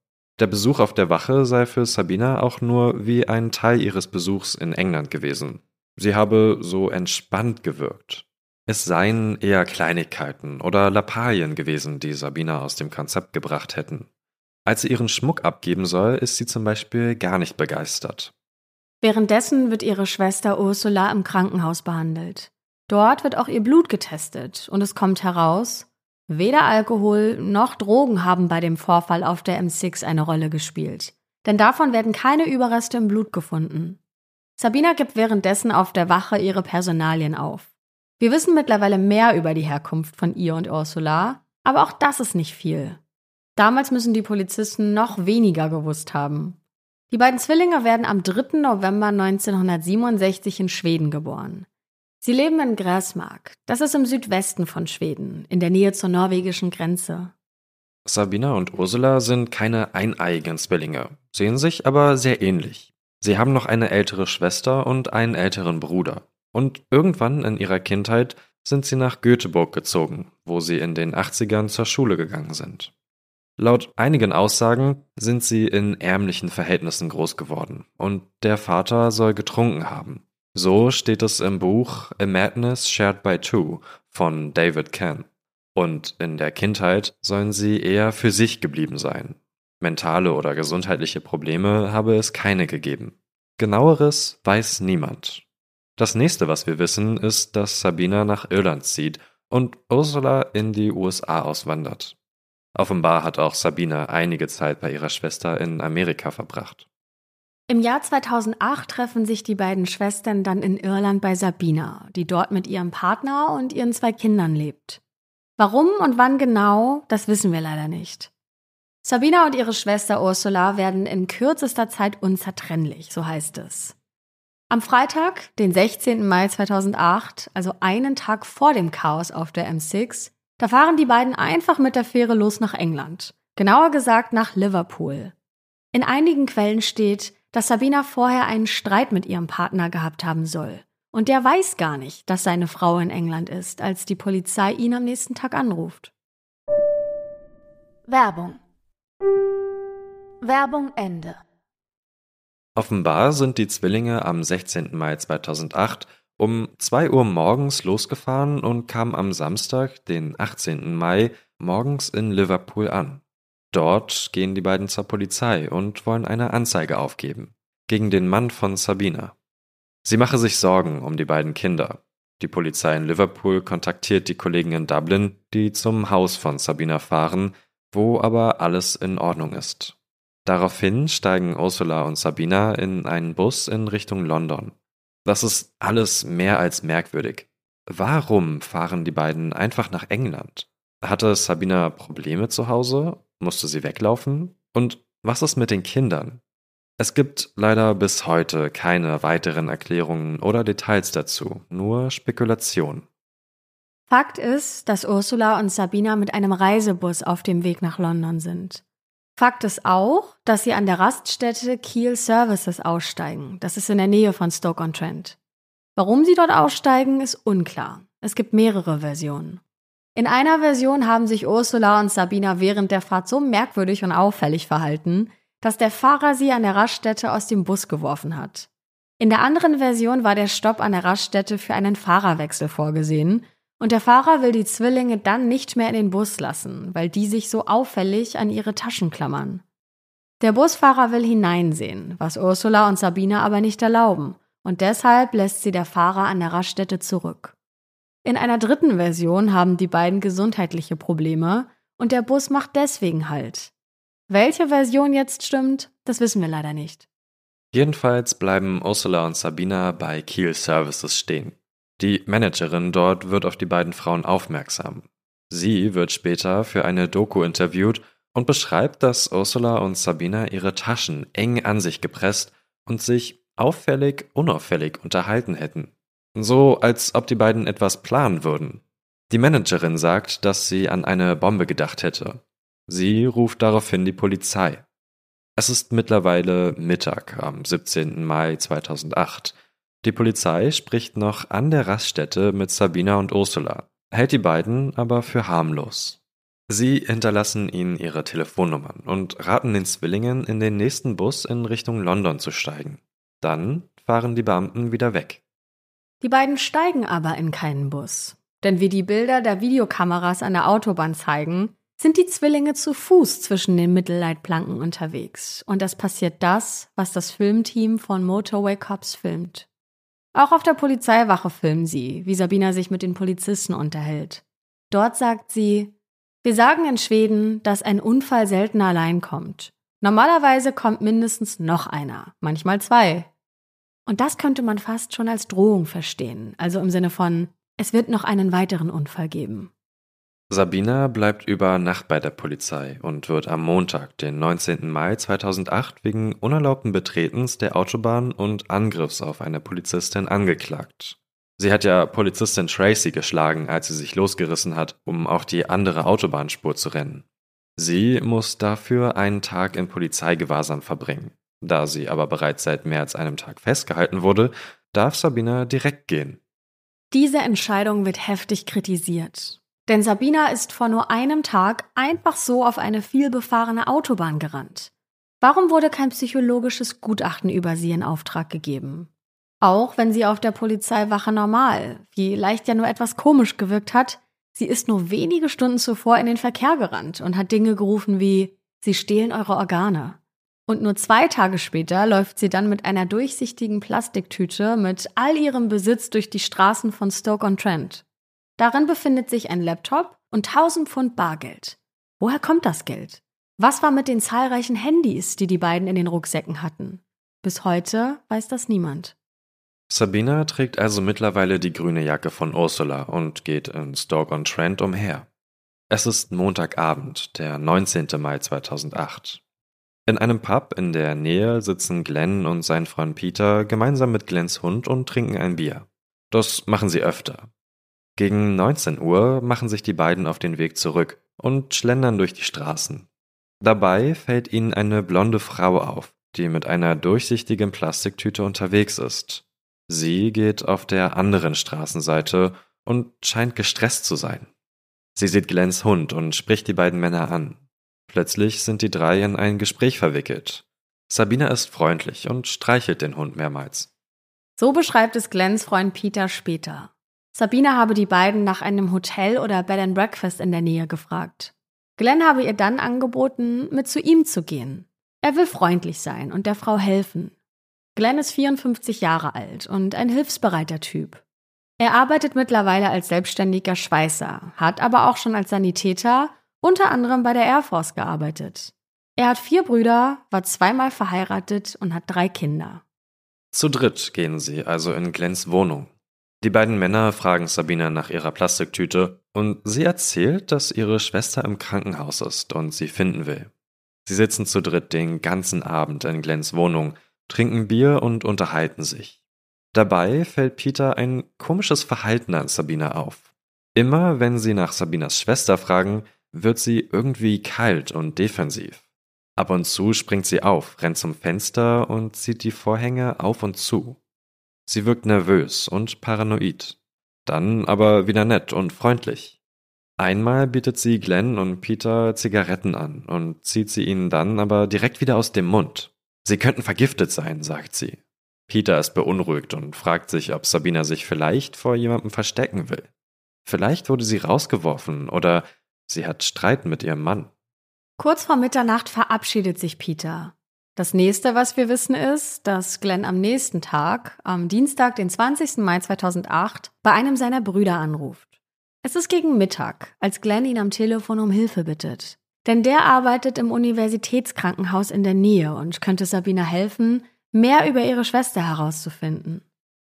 Der Besuch auf der Wache sei für Sabina auch nur wie ein Teil ihres Besuchs in England gewesen. Sie habe so entspannt gewirkt. Es seien eher Kleinigkeiten oder Lappalien gewesen, die Sabina aus dem Konzept gebracht hätten. Als sie ihren Schmuck abgeben soll, ist sie zum Beispiel gar nicht begeistert. Währenddessen wird ihre Schwester Ursula im Krankenhaus behandelt. Dort wird auch ihr Blut getestet und es kommt heraus, weder Alkohol noch Drogen haben bei dem Vorfall auf der M6 eine Rolle gespielt. Denn davon werden keine Überreste im Blut gefunden. Sabina gibt währenddessen auf der Wache ihre Personalien auf. Wir wissen mittlerweile mehr über die Herkunft von ihr und Ursula, aber auch das ist nicht viel. Damals müssen die Polizisten noch weniger gewusst haben. Die beiden Zwillinge werden am 3. November 1967 in Schweden geboren. Sie leben in Gräsmark. Das ist im Südwesten von Schweden, in der Nähe zur norwegischen Grenze. Sabina und Ursula sind keine eineiigen Zwillinge, sehen sich aber sehr ähnlich. Sie haben noch eine ältere Schwester und einen älteren Bruder. Und irgendwann in ihrer Kindheit sind sie nach Göteborg gezogen, wo sie in den 80ern zur Schule gegangen sind. Laut einigen Aussagen sind sie in ärmlichen Verhältnissen groß geworden und der Vater soll getrunken haben. So steht es im Buch A Madness Shared by Two von David Ken. Und in der Kindheit sollen sie eher für sich geblieben sein. Mentale oder gesundheitliche Probleme habe es keine gegeben. Genaueres weiß niemand. Das nächste, was wir wissen, ist, dass Sabina nach Irland zieht und Ursula in die USA auswandert. Offenbar hat auch Sabina einige Zeit bei ihrer Schwester in Amerika verbracht. Im Jahr 2008 treffen sich die beiden Schwestern dann in Irland bei Sabina, die dort mit ihrem Partner und ihren zwei Kindern lebt. Warum und wann genau, das wissen wir leider nicht. Sabina und ihre Schwester Ursula werden in kürzester Zeit unzertrennlich, so heißt es. Am Freitag, den 16. Mai 2008, also einen Tag vor dem Chaos auf der M6, da fahren die beiden einfach mit der Fähre los nach England. Genauer gesagt nach Liverpool. In einigen Quellen steht, dass Sabina vorher einen Streit mit ihrem Partner gehabt haben soll. Und der weiß gar nicht, dass seine Frau in England ist, als die Polizei ihn am nächsten Tag anruft. Werbung. Werbung Ende. Offenbar sind die Zwillinge am 16. Mai 2008 um 2 Uhr morgens losgefahren und kamen am Samstag, den 18. Mai, morgens in Liverpool an. Dort gehen die beiden zur Polizei und wollen eine Anzeige aufgeben. Gegen den Mann von Sabina. Sie mache sich Sorgen um die beiden Kinder. Die Polizei in Liverpool kontaktiert die Kollegen in Dublin, die zum Haus von Sabina fahren, wo aber alles in Ordnung ist. Daraufhin steigen Ursula und Sabina in einen Bus in Richtung London. Das ist alles mehr als merkwürdig. Warum fahren die beiden einfach nach England? Hatte Sabina Probleme zu Hause? Musste sie weglaufen? Und was ist mit den Kindern? Es gibt leider bis heute keine weiteren Erklärungen oder Details dazu, nur Spekulation. Fakt ist, dass Ursula und Sabina mit einem Reisebus auf dem Weg nach London sind. Fakt ist auch, dass sie an der Raststätte Kiel Services aussteigen. Das ist in der Nähe von Stoke-on-Trent. Warum sie dort aussteigen, ist unklar. Es gibt mehrere Versionen. In einer Version haben sich Ursula und Sabina während der Fahrt so merkwürdig und auffällig verhalten, dass der Fahrer sie an der Raststätte aus dem Bus geworfen hat. In der anderen Version war der Stopp an der Raststätte für einen Fahrerwechsel vorgesehen und der Fahrer will die Zwillinge dann nicht mehr in den Bus lassen, weil die sich so auffällig an ihre Taschen klammern. Der Busfahrer will hineinsehen, was Ursula und Sabine aber nicht erlauben, und deshalb lässt sie der Fahrer an der Raststätte zurück. In einer dritten Version haben die beiden gesundheitliche Probleme und der Bus macht deswegen Halt. Welche Version jetzt stimmt, das wissen wir leider nicht. Jedenfalls bleiben Ursula und Sabina bei Kiel Services stehen. Die Managerin dort wird auf die beiden Frauen aufmerksam. Sie wird später für eine Doku interviewt und beschreibt, dass Ursula und Sabina ihre Taschen eng an sich gepresst und sich auffällig unauffällig unterhalten hätten. So als ob die beiden etwas planen würden. Die Managerin sagt, dass sie an eine Bombe gedacht hätte. Sie ruft daraufhin die Polizei. Es ist mittlerweile Mittag am 17. Mai 2008. Die Polizei spricht noch an der Raststätte mit Sabina und Ursula, hält die beiden aber für harmlos. Sie hinterlassen ihnen ihre Telefonnummern und raten den Zwillingen, in den nächsten Bus in Richtung London zu steigen. Dann fahren die Beamten wieder weg. Die beiden steigen aber in keinen Bus. Denn wie die Bilder der Videokameras an der Autobahn zeigen, sind die Zwillinge zu Fuß zwischen den Mittelleitplanken unterwegs. Und es passiert das, was das Filmteam von Motorway Cops filmt. Auch auf der Polizeiwache filmen sie, wie Sabina sich mit den Polizisten unterhält. Dort sagt sie, wir sagen in Schweden, dass ein Unfall selten allein kommt. Normalerweise kommt mindestens noch einer, manchmal zwei. Und das könnte man fast schon als Drohung verstehen, also im Sinne von, es wird noch einen weiteren Unfall geben. Sabina bleibt über Nacht bei der Polizei und wird am Montag, den 19. Mai 2008, wegen unerlaubten Betretens der Autobahn und Angriffs auf eine Polizistin angeklagt. Sie hat ja Polizistin Tracy geschlagen, als sie sich losgerissen hat, um auf die andere Autobahnspur zu rennen. Sie muss dafür einen Tag in Polizeigewahrsam verbringen. Da sie aber bereits seit mehr als einem Tag festgehalten wurde, darf Sabina direkt gehen. Diese Entscheidung wird heftig kritisiert. Denn Sabina ist vor nur einem Tag einfach so auf eine vielbefahrene Autobahn gerannt. Warum wurde kein psychologisches Gutachten über sie in Auftrag gegeben? Auch wenn sie auf der Polizeiwache normal, vielleicht ja nur etwas komisch gewirkt hat, sie ist nur wenige Stunden zuvor in den Verkehr gerannt und hat Dinge gerufen wie Sie stehlen eure Organe. Und nur zwei Tage später läuft sie dann mit einer durchsichtigen Plastiktüte mit all ihrem Besitz durch die Straßen von Stoke-on-Trent. Darin befindet sich ein Laptop und 1000 Pfund Bargeld. Woher kommt das Geld? Was war mit den zahlreichen Handys, die die beiden in den Rucksäcken hatten? Bis heute weiß das niemand. Sabina trägt also mittlerweile die grüne Jacke von Ursula und geht in Stoke-on-Trent umher. Es ist Montagabend, der 19. Mai 2008. In einem Pub in der Nähe sitzen Glenn und sein Freund Peter gemeinsam mit Glenns Hund und trinken ein Bier. Das machen sie öfter. Gegen 19 Uhr machen sich die beiden auf den Weg zurück und schlendern durch die Straßen. Dabei fällt ihnen eine blonde Frau auf, die mit einer durchsichtigen Plastiktüte unterwegs ist. Sie geht auf der anderen Straßenseite und scheint gestresst zu sein. Sie sieht Glens Hund und spricht die beiden Männer an. Plötzlich sind die drei in ein Gespräch verwickelt. Sabina ist freundlich und streichelt den Hund mehrmals. So beschreibt es Glens Freund Peter später. Sabine habe die beiden nach einem Hotel oder Bed and Breakfast in der Nähe gefragt. Glenn habe ihr dann angeboten, mit zu ihm zu gehen. Er will freundlich sein und der Frau helfen. Glenn ist 54 Jahre alt und ein hilfsbereiter Typ. Er arbeitet mittlerweile als selbstständiger Schweißer, hat aber auch schon als Sanitäter unter anderem bei der Air Force gearbeitet. Er hat vier Brüder, war zweimal verheiratet und hat drei Kinder. Zu dritt gehen sie also in Glenns Wohnung. Die beiden Männer fragen Sabina nach ihrer Plastiktüte und sie erzählt, dass ihre Schwester im Krankenhaus ist und sie finden will. Sie sitzen zu dritt den ganzen Abend in Glens Wohnung, trinken Bier und unterhalten sich. Dabei fällt Peter ein komisches Verhalten an Sabina auf. Immer wenn sie nach Sabinas Schwester fragen, wird sie irgendwie kalt und defensiv. Ab und zu springt sie auf, rennt zum Fenster und zieht die Vorhänge auf und zu. Sie wirkt nervös und paranoid, dann aber wieder nett und freundlich. Einmal bietet sie Glenn und Peter Zigaretten an und zieht sie ihnen dann aber direkt wieder aus dem Mund. Sie könnten vergiftet sein, sagt sie. Peter ist beunruhigt und fragt sich, ob Sabina sich vielleicht vor jemandem verstecken will. Vielleicht wurde sie rausgeworfen oder sie hat Streit mit ihrem Mann. Kurz vor Mitternacht verabschiedet sich Peter. Das nächste, was wir wissen, ist, dass Glenn am nächsten Tag, am Dienstag, den 20. Mai 2008, bei einem seiner Brüder anruft. Es ist gegen Mittag, als Glenn ihn am Telefon um Hilfe bittet. Denn der arbeitet im Universitätskrankenhaus in der Nähe und könnte Sabina helfen, mehr über ihre Schwester herauszufinden.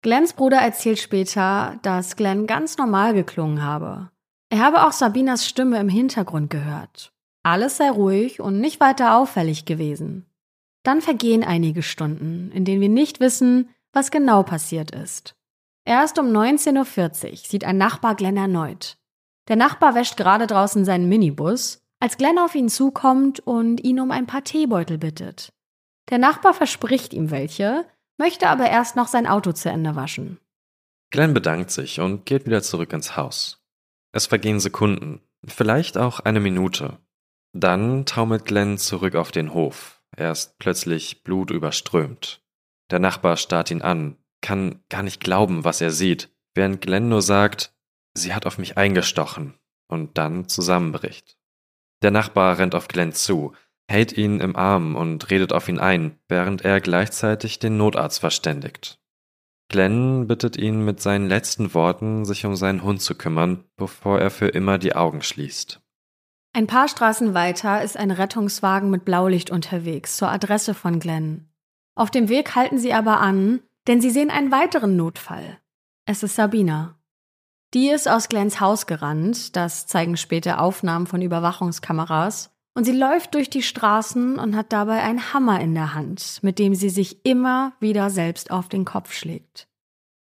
Glenns Bruder erzählt später, dass Glenn ganz normal geklungen habe. Er habe auch Sabinas Stimme im Hintergrund gehört. Alles sei ruhig und nicht weiter auffällig gewesen. Dann vergehen einige Stunden, in denen wir nicht wissen, was genau passiert ist. Erst um 19.40 Uhr sieht ein Nachbar Glenn erneut. Der Nachbar wäscht gerade draußen seinen Minibus, als Glenn auf ihn zukommt und ihn um ein paar Teebeutel bittet. Der Nachbar verspricht ihm welche, möchte aber erst noch sein Auto zu Ende waschen. Glenn bedankt sich und geht wieder zurück ins Haus. Es vergehen Sekunden, vielleicht auch eine Minute. Dann taumelt Glenn zurück auf den Hof. Er ist plötzlich blutüberströmt. Der Nachbar starrt ihn an, kann gar nicht glauben, was er sieht, während Glenn nur sagt, sie hat auf mich eingestochen und dann zusammenbricht. Der Nachbar rennt auf Glenn zu, hält ihn im Arm und redet auf ihn ein, während er gleichzeitig den Notarzt verständigt. Glenn bittet ihn mit seinen letzten Worten, sich um seinen Hund zu kümmern, bevor er für immer die Augen schließt. Ein paar Straßen weiter ist ein Rettungswagen mit Blaulicht unterwegs zur Adresse von Glenn. Auf dem Weg halten sie aber an, denn sie sehen einen weiteren Notfall. Es ist Sabina. Die ist aus Glens Haus gerannt, das zeigen später Aufnahmen von Überwachungskameras, und sie läuft durch die Straßen und hat dabei einen Hammer in der Hand, mit dem sie sich immer wieder selbst auf den Kopf schlägt.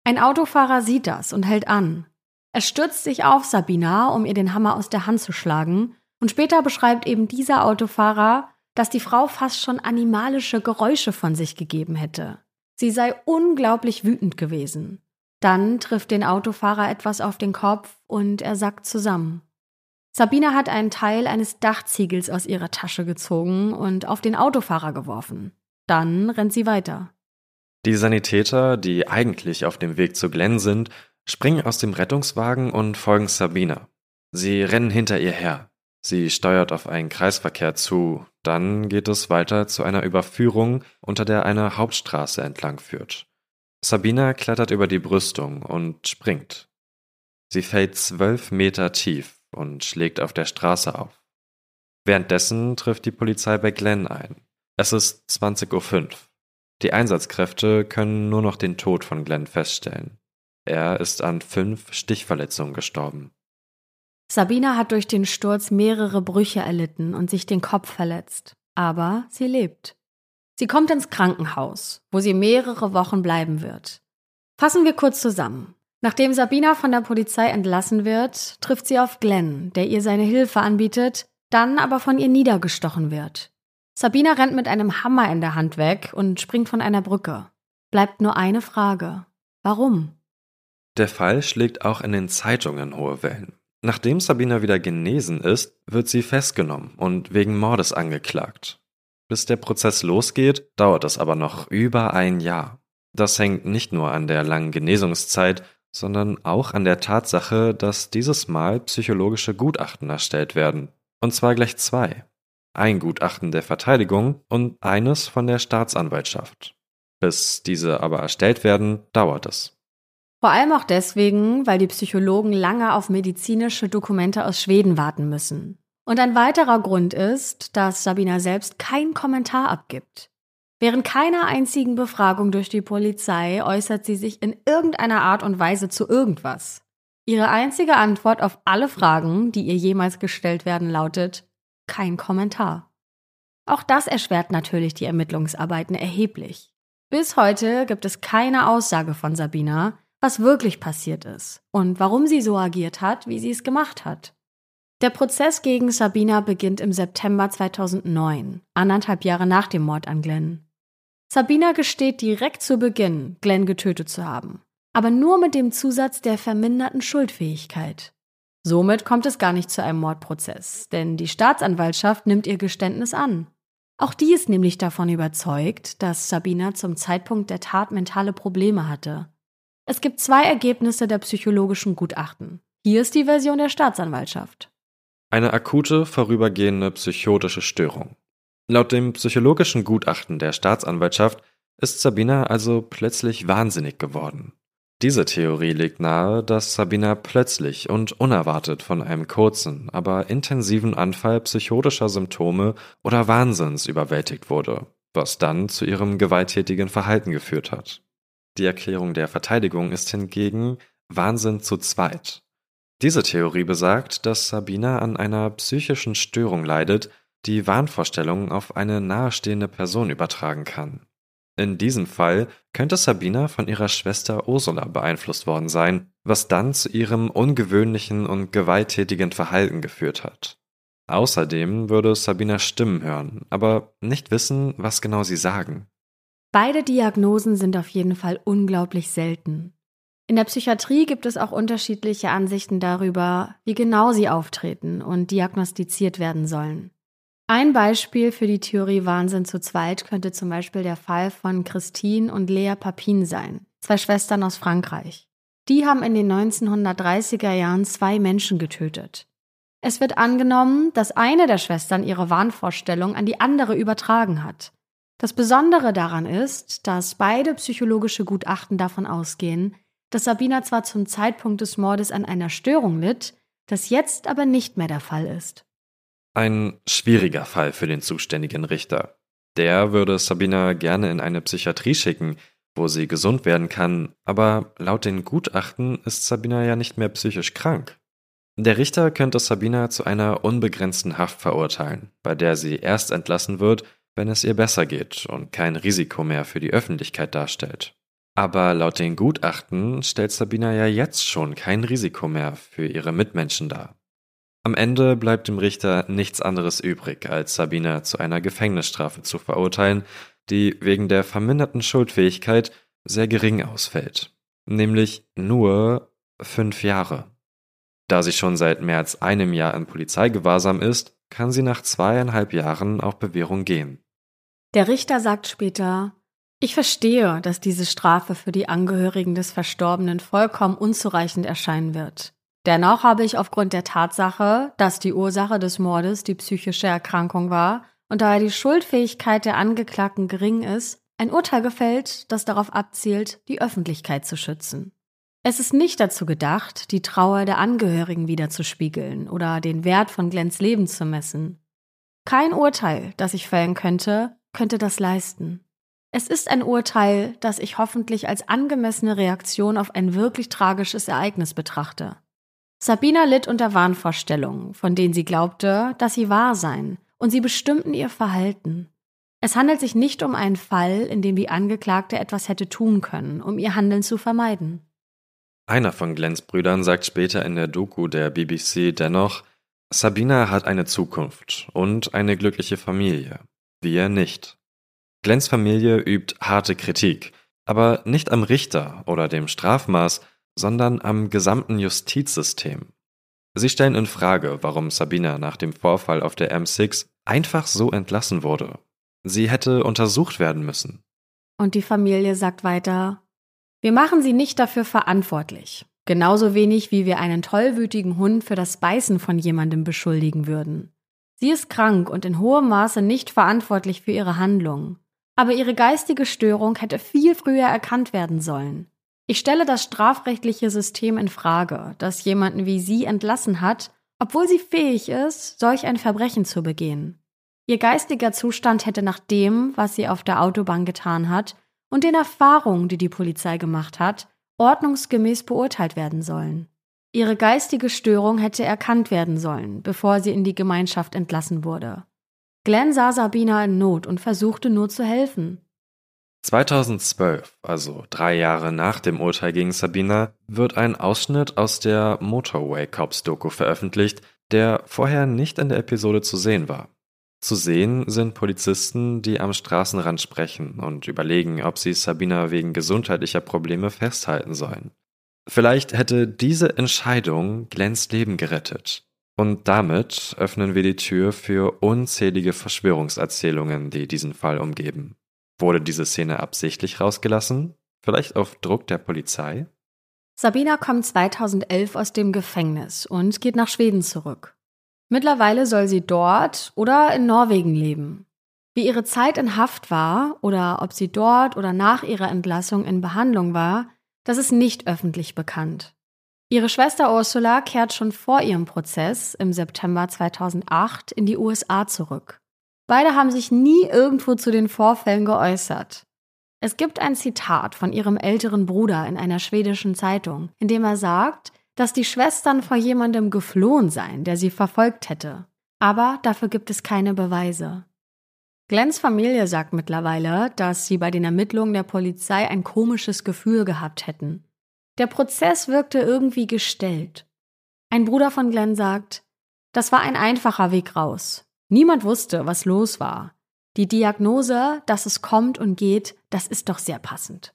Ein Autofahrer sieht das und hält an. Er stürzt sich auf Sabina, um ihr den Hammer aus der Hand zu schlagen, und später beschreibt eben dieser Autofahrer, dass die Frau fast schon animalische Geräusche von sich gegeben hätte. Sie sei unglaublich wütend gewesen. Dann trifft den Autofahrer etwas auf den Kopf und er sackt zusammen. Sabina hat einen Teil eines Dachziegels aus ihrer Tasche gezogen und auf den Autofahrer geworfen. Dann rennt sie weiter. Die Sanitäter, die eigentlich auf dem Weg zu Glenn sind, springen aus dem Rettungswagen und folgen Sabina. Sie rennen hinter ihr her. Sie steuert auf einen Kreisverkehr zu, dann geht es weiter zu einer Überführung, unter der eine Hauptstraße entlang führt. Sabina klettert über die Brüstung und springt. Sie fällt zwölf Meter tief und schlägt auf der Straße auf. Währenddessen trifft die Polizei bei Glenn ein. Es ist 20.05 Uhr. Die Einsatzkräfte können nur noch den Tod von Glenn feststellen. Er ist an fünf Stichverletzungen gestorben. Sabina hat durch den Sturz mehrere Brüche erlitten und sich den Kopf verletzt. Aber sie lebt. Sie kommt ins Krankenhaus, wo sie mehrere Wochen bleiben wird. Fassen wir kurz zusammen. Nachdem Sabina von der Polizei entlassen wird, trifft sie auf Glenn, der ihr seine Hilfe anbietet, dann aber von ihr niedergestochen wird. Sabina rennt mit einem Hammer in der Hand weg und springt von einer Brücke. Bleibt nur eine Frage. Warum? Der Fall schlägt auch in den Zeitungen hohe Wellen. Nachdem Sabina wieder genesen ist, wird sie festgenommen und wegen Mordes angeklagt. Bis der Prozess losgeht, dauert es aber noch über ein Jahr. Das hängt nicht nur an der langen Genesungszeit, sondern auch an der Tatsache, dass dieses Mal psychologische Gutachten erstellt werden. Und zwar gleich zwei. Ein Gutachten der Verteidigung und eines von der Staatsanwaltschaft. Bis diese aber erstellt werden, dauert es. Vor allem auch deswegen, weil die Psychologen lange auf medizinische Dokumente aus Schweden warten müssen. Und ein weiterer Grund ist, dass Sabina selbst keinen Kommentar abgibt. Während keiner einzigen Befragung durch die Polizei äußert sie sich in irgendeiner Art und Weise zu irgendwas. Ihre einzige Antwort auf alle Fragen, die ihr jemals gestellt werden, lautet kein Kommentar. Auch das erschwert natürlich die Ermittlungsarbeiten erheblich. Bis heute gibt es keine Aussage von Sabina, was wirklich passiert ist und warum sie so agiert hat, wie sie es gemacht hat. Der Prozess gegen Sabina beginnt im September 2009, anderthalb Jahre nach dem Mord an Glenn. Sabina gesteht direkt zu Beginn, Glenn getötet zu haben, aber nur mit dem Zusatz der verminderten Schuldfähigkeit. Somit kommt es gar nicht zu einem Mordprozess, denn die Staatsanwaltschaft nimmt ihr Geständnis an. Auch die ist nämlich davon überzeugt, dass Sabina zum Zeitpunkt der Tat mentale Probleme hatte es gibt zwei Ergebnisse der psychologischen Gutachten. Hier ist die Version der Staatsanwaltschaft. Eine akute, vorübergehende psychotische Störung. Laut dem psychologischen Gutachten der Staatsanwaltschaft ist Sabina also plötzlich wahnsinnig geworden. Diese Theorie legt nahe, dass Sabina plötzlich und unerwartet von einem kurzen, aber intensiven Anfall psychotischer Symptome oder Wahnsinns überwältigt wurde, was dann zu ihrem gewalttätigen Verhalten geführt hat. Die Erklärung der Verteidigung ist hingegen Wahnsinn zu zweit. Diese Theorie besagt, dass Sabina an einer psychischen Störung leidet, die Wahnvorstellungen auf eine nahestehende Person übertragen kann. In diesem Fall könnte Sabina von ihrer Schwester Ursula beeinflusst worden sein, was dann zu ihrem ungewöhnlichen und gewalttätigen Verhalten geführt hat. Außerdem würde Sabina Stimmen hören, aber nicht wissen, was genau sie sagen. Beide Diagnosen sind auf jeden Fall unglaublich selten. In der Psychiatrie gibt es auch unterschiedliche Ansichten darüber, wie genau sie auftreten und diagnostiziert werden sollen. Ein Beispiel für die Theorie Wahnsinn zu zweit könnte zum Beispiel der Fall von Christine und Lea Papin sein, zwei Schwestern aus Frankreich. Die haben in den 1930er Jahren zwei Menschen getötet. Es wird angenommen, dass eine der Schwestern ihre Wahnvorstellung an die andere übertragen hat. Das Besondere daran ist, dass beide psychologische Gutachten davon ausgehen, dass Sabina zwar zum Zeitpunkt des Mordes an einer Störung litt, das jetzt aber nicht mehr der Fall ist. Ein schwieriger Fall für den zuständigen Richter. Der würde Sabina gerne in eine Psychiatrie schicken, wo sie gesund werden kann, aber laut den Gutachten ist Sabina ja nicht mehr psychisch krank. Der Richter könnte Sabina zu einer unbegrenzten Haft verurteilen, bei der sie erst entlassen wird, wenn es ihr besser geht und kein Risiko mehr für die Öffentlichkeit darstellt. Aber laut den Gutachten stellt Sabina ja jetzt schon kein Risiko mehr für ihre Mitmenschen dar. Am Ende bleibt dem Richter nichts anderes übrig, als Sabina zu einer Gefängnisstrafe zu verurteilen, die wegen der verminderten Schuldfähigkeit sehr gering ausfällt, nämlich nur fünf Jahre. Da sie schon seit mehr als einem Jahr in Polizeigewahrsam ist, kann sie nach zweieinhalb Jahren auf Bewährung gehen. Der Richter sagt später, ich verstehe, dass diese Strafe für die Angehörigen des Verstorbenen vollkommen unzureichend erscheinen wird. Dennoch habe ich aufgrund der Tatsache, dass die Ursache des Mordes die psychische Erkrankung war und daher die Schuldfähigkeit der Angeklagten gering ist, ein Urteil gefällt, das darauf abzielt, die Öffentlichkeit zu schützen. Es ist nicht dazu gedacht, die Trauer der Angehörigen wiederzuspiegeln oder den Wert von Glens Leben zu messen. Kein Urteil, das ich fällen könnte, könnte das leisten. Es ist ein Urteil, das ich hoffentlich als angemessene Reaktion auf ein wirklich tragisches Ereignis betrachte. Sabina litt unter Wahnvorstellungen, von denen sie glaubte, dass sie wahr seien, und sie bestimmten ihr Verhalten. Es handelt sich nicht um einen Fall, in dem die Angeklagte etwas hätte tun können, um ihr Handeln zu vermeiden. Einer von Glens Brüdern sagt später in der Doku der BBC dennoch, Sabina hat eine Zukunft und eine glückliche Familie. Wir nicht. Glens Familie übt harte Kritik, aber nicht am Richter oder dem Strafmaß, sondern am gesamten Justizsystem. Sie stellen in Frage, warum Sabina nach dem Vorfall auf der M6 einfach so entlassen wurde. Sie hätte untersucht werden müssen. Und die Familie sagt weiter, wir machen sie nicht dafür verantwortlich. Genauso wenig wie wir einen tollwütigen Hund für das Beißen von jemandem beschuldigen würden. Sie ist krank und in hohem Maße nicht verantwortlich für ihre Handlungen. Aber ihre geistige Störung hätte viel früher erkannt werden sollen. Ich stelle das strafrechtliche System in Frage, das jemanden wie sie entlassen hat, obwohl sie fähig ist, solch ein Verbrechen zu begehen. Ihr geistiger Zustand hätte nach dem, was sie auf der Autobahn getan hat, und den Erfahrungen, die die Polizei gemacht hat, ordnungsgemäß beurteilt werden sollen. Ihre geistige Störung hätte erkannt werden sollen, bevor sie in die Gemeinschaft entlassen wurde. Glenn sah Sabina in Not und versuchte nur zu helfen. 2012, also drei Jahre nach dem Urteil gegen Sabina, wird ein Ausschnitt aus der Motorway Cops Doku veröffentlicht, der vorher nicht in der Episode zu sehen war. Zu sehen sind Polizisten, die am Straßenrand sprechen und überlegen, ob sie Sabina wegen gesundheitlicher Probleme festhalten sollen. Vielleicht hätte diese Entscheidung Glens Leben gerettet. Und damit öffnen wir die Tür für unzählige Verschwörungserzählungen, die diesen Fall umgeben. Wurde diese Szene absichtlich rausgelassen? Vielleicht auf Druck der Polizei? Sabina kommt 2011 aus dem Gefängnis und geht nach Schweden zurück. Mittlerweile soll sie dort oder in Norwegen leben. Wie ihre Zeit in Haft war oder ob sie dort oder nach ihrer Entlassung in Behandlung war, Das ist nicht öffentlich bekannt. Ihre Schwester Ursula kehrt schon vor ihrem Prozess im September 2008 in die USA zurück. Beide haben sich nie irgendwo zu den Vorfällen geäußert. Es gibt ein Zitat von ihrem älteren Bruder in einer schwedischen Zeitung, in dem er sagt, dass die Schwestern vor jemandem geflohen seien, der sie verfolgt hätte. Aber dafür gibt es keine Beweise. Glens Familie sagt mittlerweile, dass sie bei den Ermittlungen der Polizei ein komisches Gefühl gehabt hätten. Der Prozess wirkte irgendwie gestellt. Ein Bruder von Glenn sagt, das war ein einfacher Weg raus. Niemand wusste, was los war. Die Diagnose, dass es kommt und geht, das ist doch sehr passend.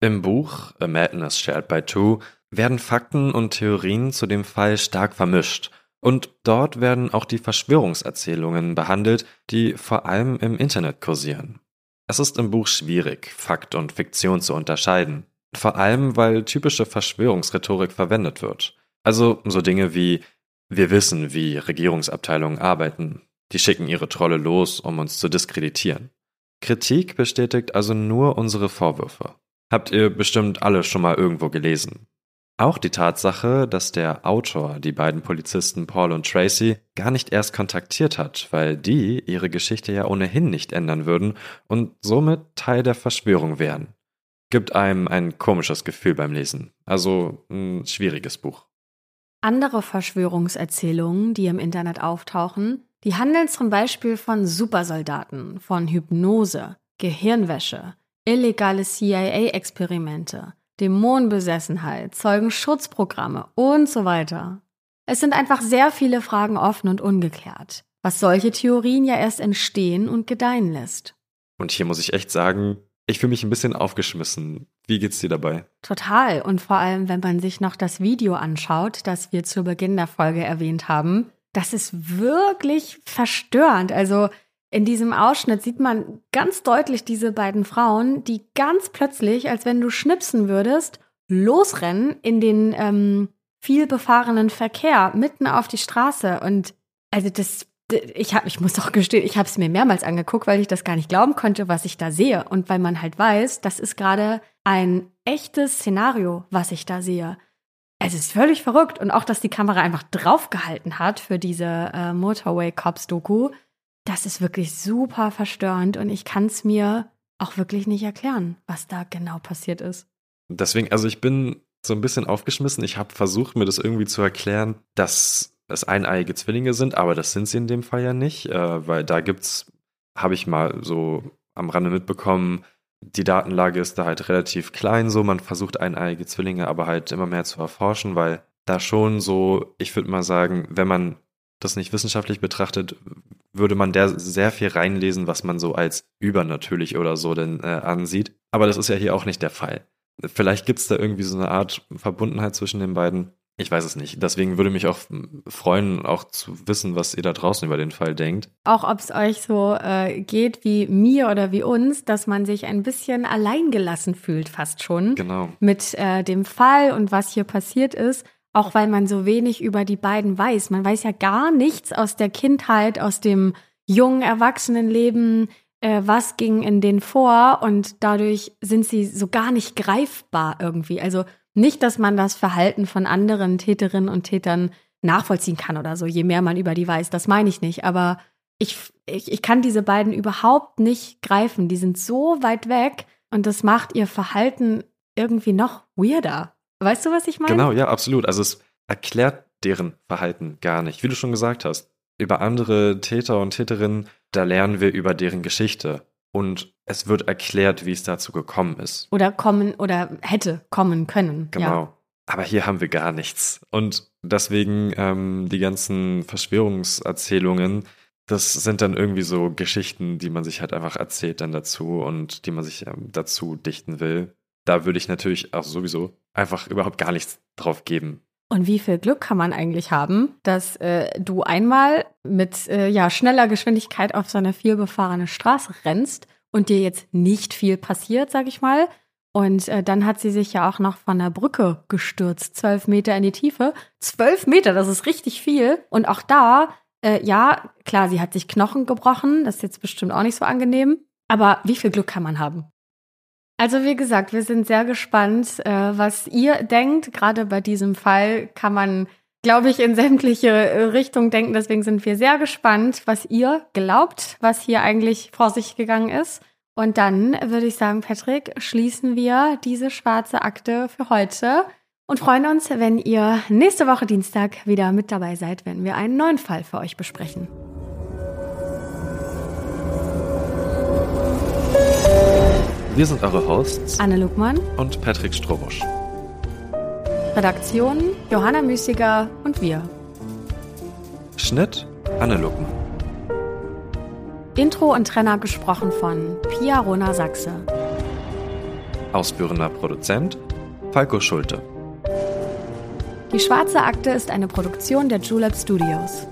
Im Buch A Madness Shared by Two werden Fakten und Theorien zu dem Fall stark vermischt. Und dort werden auch die Verschwörungserzählungen behandelt, die vor allem im Internet kursieren. Es ist im Buch schwierig, Fakt und Fiktion zu unterscheiden. Vor allem, weil typische Verschwörungsrhetorik verwendet wird. Also so Dinge wie wir wissen, wie Regierungsabteilungen arbeiten. Die schicken ihre Trolle los, um uns zu diskreditieren. Kritik bestätigt also nur unsere Vorwürfe. Habt ihr bestimmt alle schon mal irgendwo gelesen. Auch die Tatsache, dass der Autor die beiden Polizisten Paul und Tracy gar nicht erst kontaktiert hat, weil die ihre Geschichte ja ohnehin nicht ändern würden und somit Teil der Verschwörung wären gibt einem ein komisches Gefühl beim Lesen. Also ein schwieriges Buch. Andere Verschwörungserzählungen, die im Internet auftauchen, die handeln zum Beispiel von Supersoldaten, von Hypnose, Gehirnwäsche, illegale CIA-Experimente, Dämonenbesessenheit, Zeugenschutzprogramme und so weiter. Es sind einfach sehr viele Fragen offen und ungeklärt, was solche Theorien ja erst entstehen und gedeihen lässt. Und hier muss ich echt sagen, ich fühle mich ein bisschen aufgeschmissen. Wie geht's dir dabei? Total. Und vor allem, wenn man sich noch das Video anschaut, das wir zu Beginn der Folge erwähnt haben, das ist wirklich verstörend. Also in diesem Ausschnitt sieht man ganz deutlich diese beiden Frauen, die ganz plötzlich, als wenn du schnipsen würdest, losrennen in den ähm, viel befahrenen Verkehr mitten auf die Straße. Und also das ich, hab, ich muss doch gestehen, ich habe es mir mehrmals angeguckt, weil ich das gar nicht glauben konnte, was ich da sehe. Und weil man halt weiß, das ist gerade ein echtes Szenario, was ich da sehe. Es ist völlig verrückt. Und auch, dass die Kamera einfach draufgehalten hat für diese äh, Motorway Cops Doku, das ist wirklich super verstörend. Und ich kann es mir auch wirklich nicht erklären, was da genau passiert ist. Deswegen, also ich bin so ein bisschen aufgeschmissen. Ich habe versucht, mir das irgendwie zu erklären, dass es eineiige Zwillinge sind, aber das sind sie in dem Fall ja nicht, äh, weil da gibt's, habe ich mal so am Rande mitbekommen, die Datenlage ist da halt relativ klein, so man versucht eineiige Zwillinge aber halt immer mehr zu erforschen, weil da schon so, ich würde mal sagen, wenn man das nicht wissenschaftlich betrachtet, würde man da sehr viel reinlesen, was man so als übernatürlich oder so denn äh, ansieht. Aber das ist ja hier auch nicht der Fall. Vielleicht gibt es da irgendwie so eine Art Verbundenheit zwischen den beiden. Ich weiß es nicht. Deswegen würde mich auch freuen, auch zu wissen, was ihr da draußen über den Fall denkt. Auch ob es euch so äh, geht wie mir oder wie uns, dass man sich ein bisschen alleingelassen fühlt, fast schon. Genau. Mit äh, dem Fall und was hier passiert ist. Auch weil man so wenig über die beiden weiß. Man weiß ja gar nichts aus der Kindheit, aus dem jungen Erwachsenenleben, äh, was ging in denen vor und dadurch sind sie so gar nicht greifbar irgendwie. Also nicht, dass man das Verhalten von anderen Täterinnen und Tätern nachvollziehen kann oder so, je mehr man über die weiß. Das meine ich nicht. Aber ich, ich, ich kann diese beiden überhaupt nicht greifen. Die sind so weit weg und das macht ihr Verhalten irgendwie noch weirder. Weißt du, was ich meine? Genau, ja, absolut. Also es erklärt deren Verhalten gar nicht. Wie du schon gesagt hast, über andere Täter und Täterinnen, da lernen wir über deren Geschichte und es wird erklärt, wie es dazu gekommen ist. Oder kommen oder hätte kommen können. Genau. Ja. Aber hier haben wir gar nichts. Und deswegen ähm, die ganzen Verschwörungserzählungen, das sind dann irgendwie so Geschichten, die man sich halt einfach erzählt dann dazu und die man sich ähm, dazu dichten will. Da würde ich natürlich auch sowieso einfach überhaupt gar nichts drauf geben. Und wie viel Glück kann man eigentlich haben, dass äh, du einmal mit äh, ja, schneller Geschwindigkeit auf so eine vielbefahrene Straße rennst und dir jetzt nicht viel passiert, sag ich mal. Und äh, dann hat sie sich ja auch noch von der Brücke gestürzt, zwölf Meter in die Tiefe. Zwölf Meter, das ist richtig viel. Und auch da, äh, ja, klar, sie hat sich Knochen gebrochen, das ist jetzt bestimmt auch nicht so angenehm. Aber wie viel Glück kann man haben? Also wie gesagt, wir sind sehr gespannt, äh, was ihr denkt. Gerade bei diesem Fall kann man, glaube ich, in sämtliche äh, Richtungen denken. Deswegen sind wir sehr gespannt, was ihr glaubt, was hier eigentlich vor sich gegangen ist. Und dann würde ich sagen, Patrick, schließen wir diese schwarze Akte für heute und freuen uns, wenn ihr nächste Woche Dienstag wieder mit dabei seid, wenn wir einen neuen Fall für euch besprechen. Wir sind eure Hosts Anne Luckmann und Patrick Strobusch. Redaktion Johanna Müßiger und wir. Schnitt Anne Luckmann. Intro und Trenner gesprochen von Pia Rona Sachse. Ausführender Produzent Falco Schulte. Die Schwarze Akte ist eine Produktion der Julep Studios.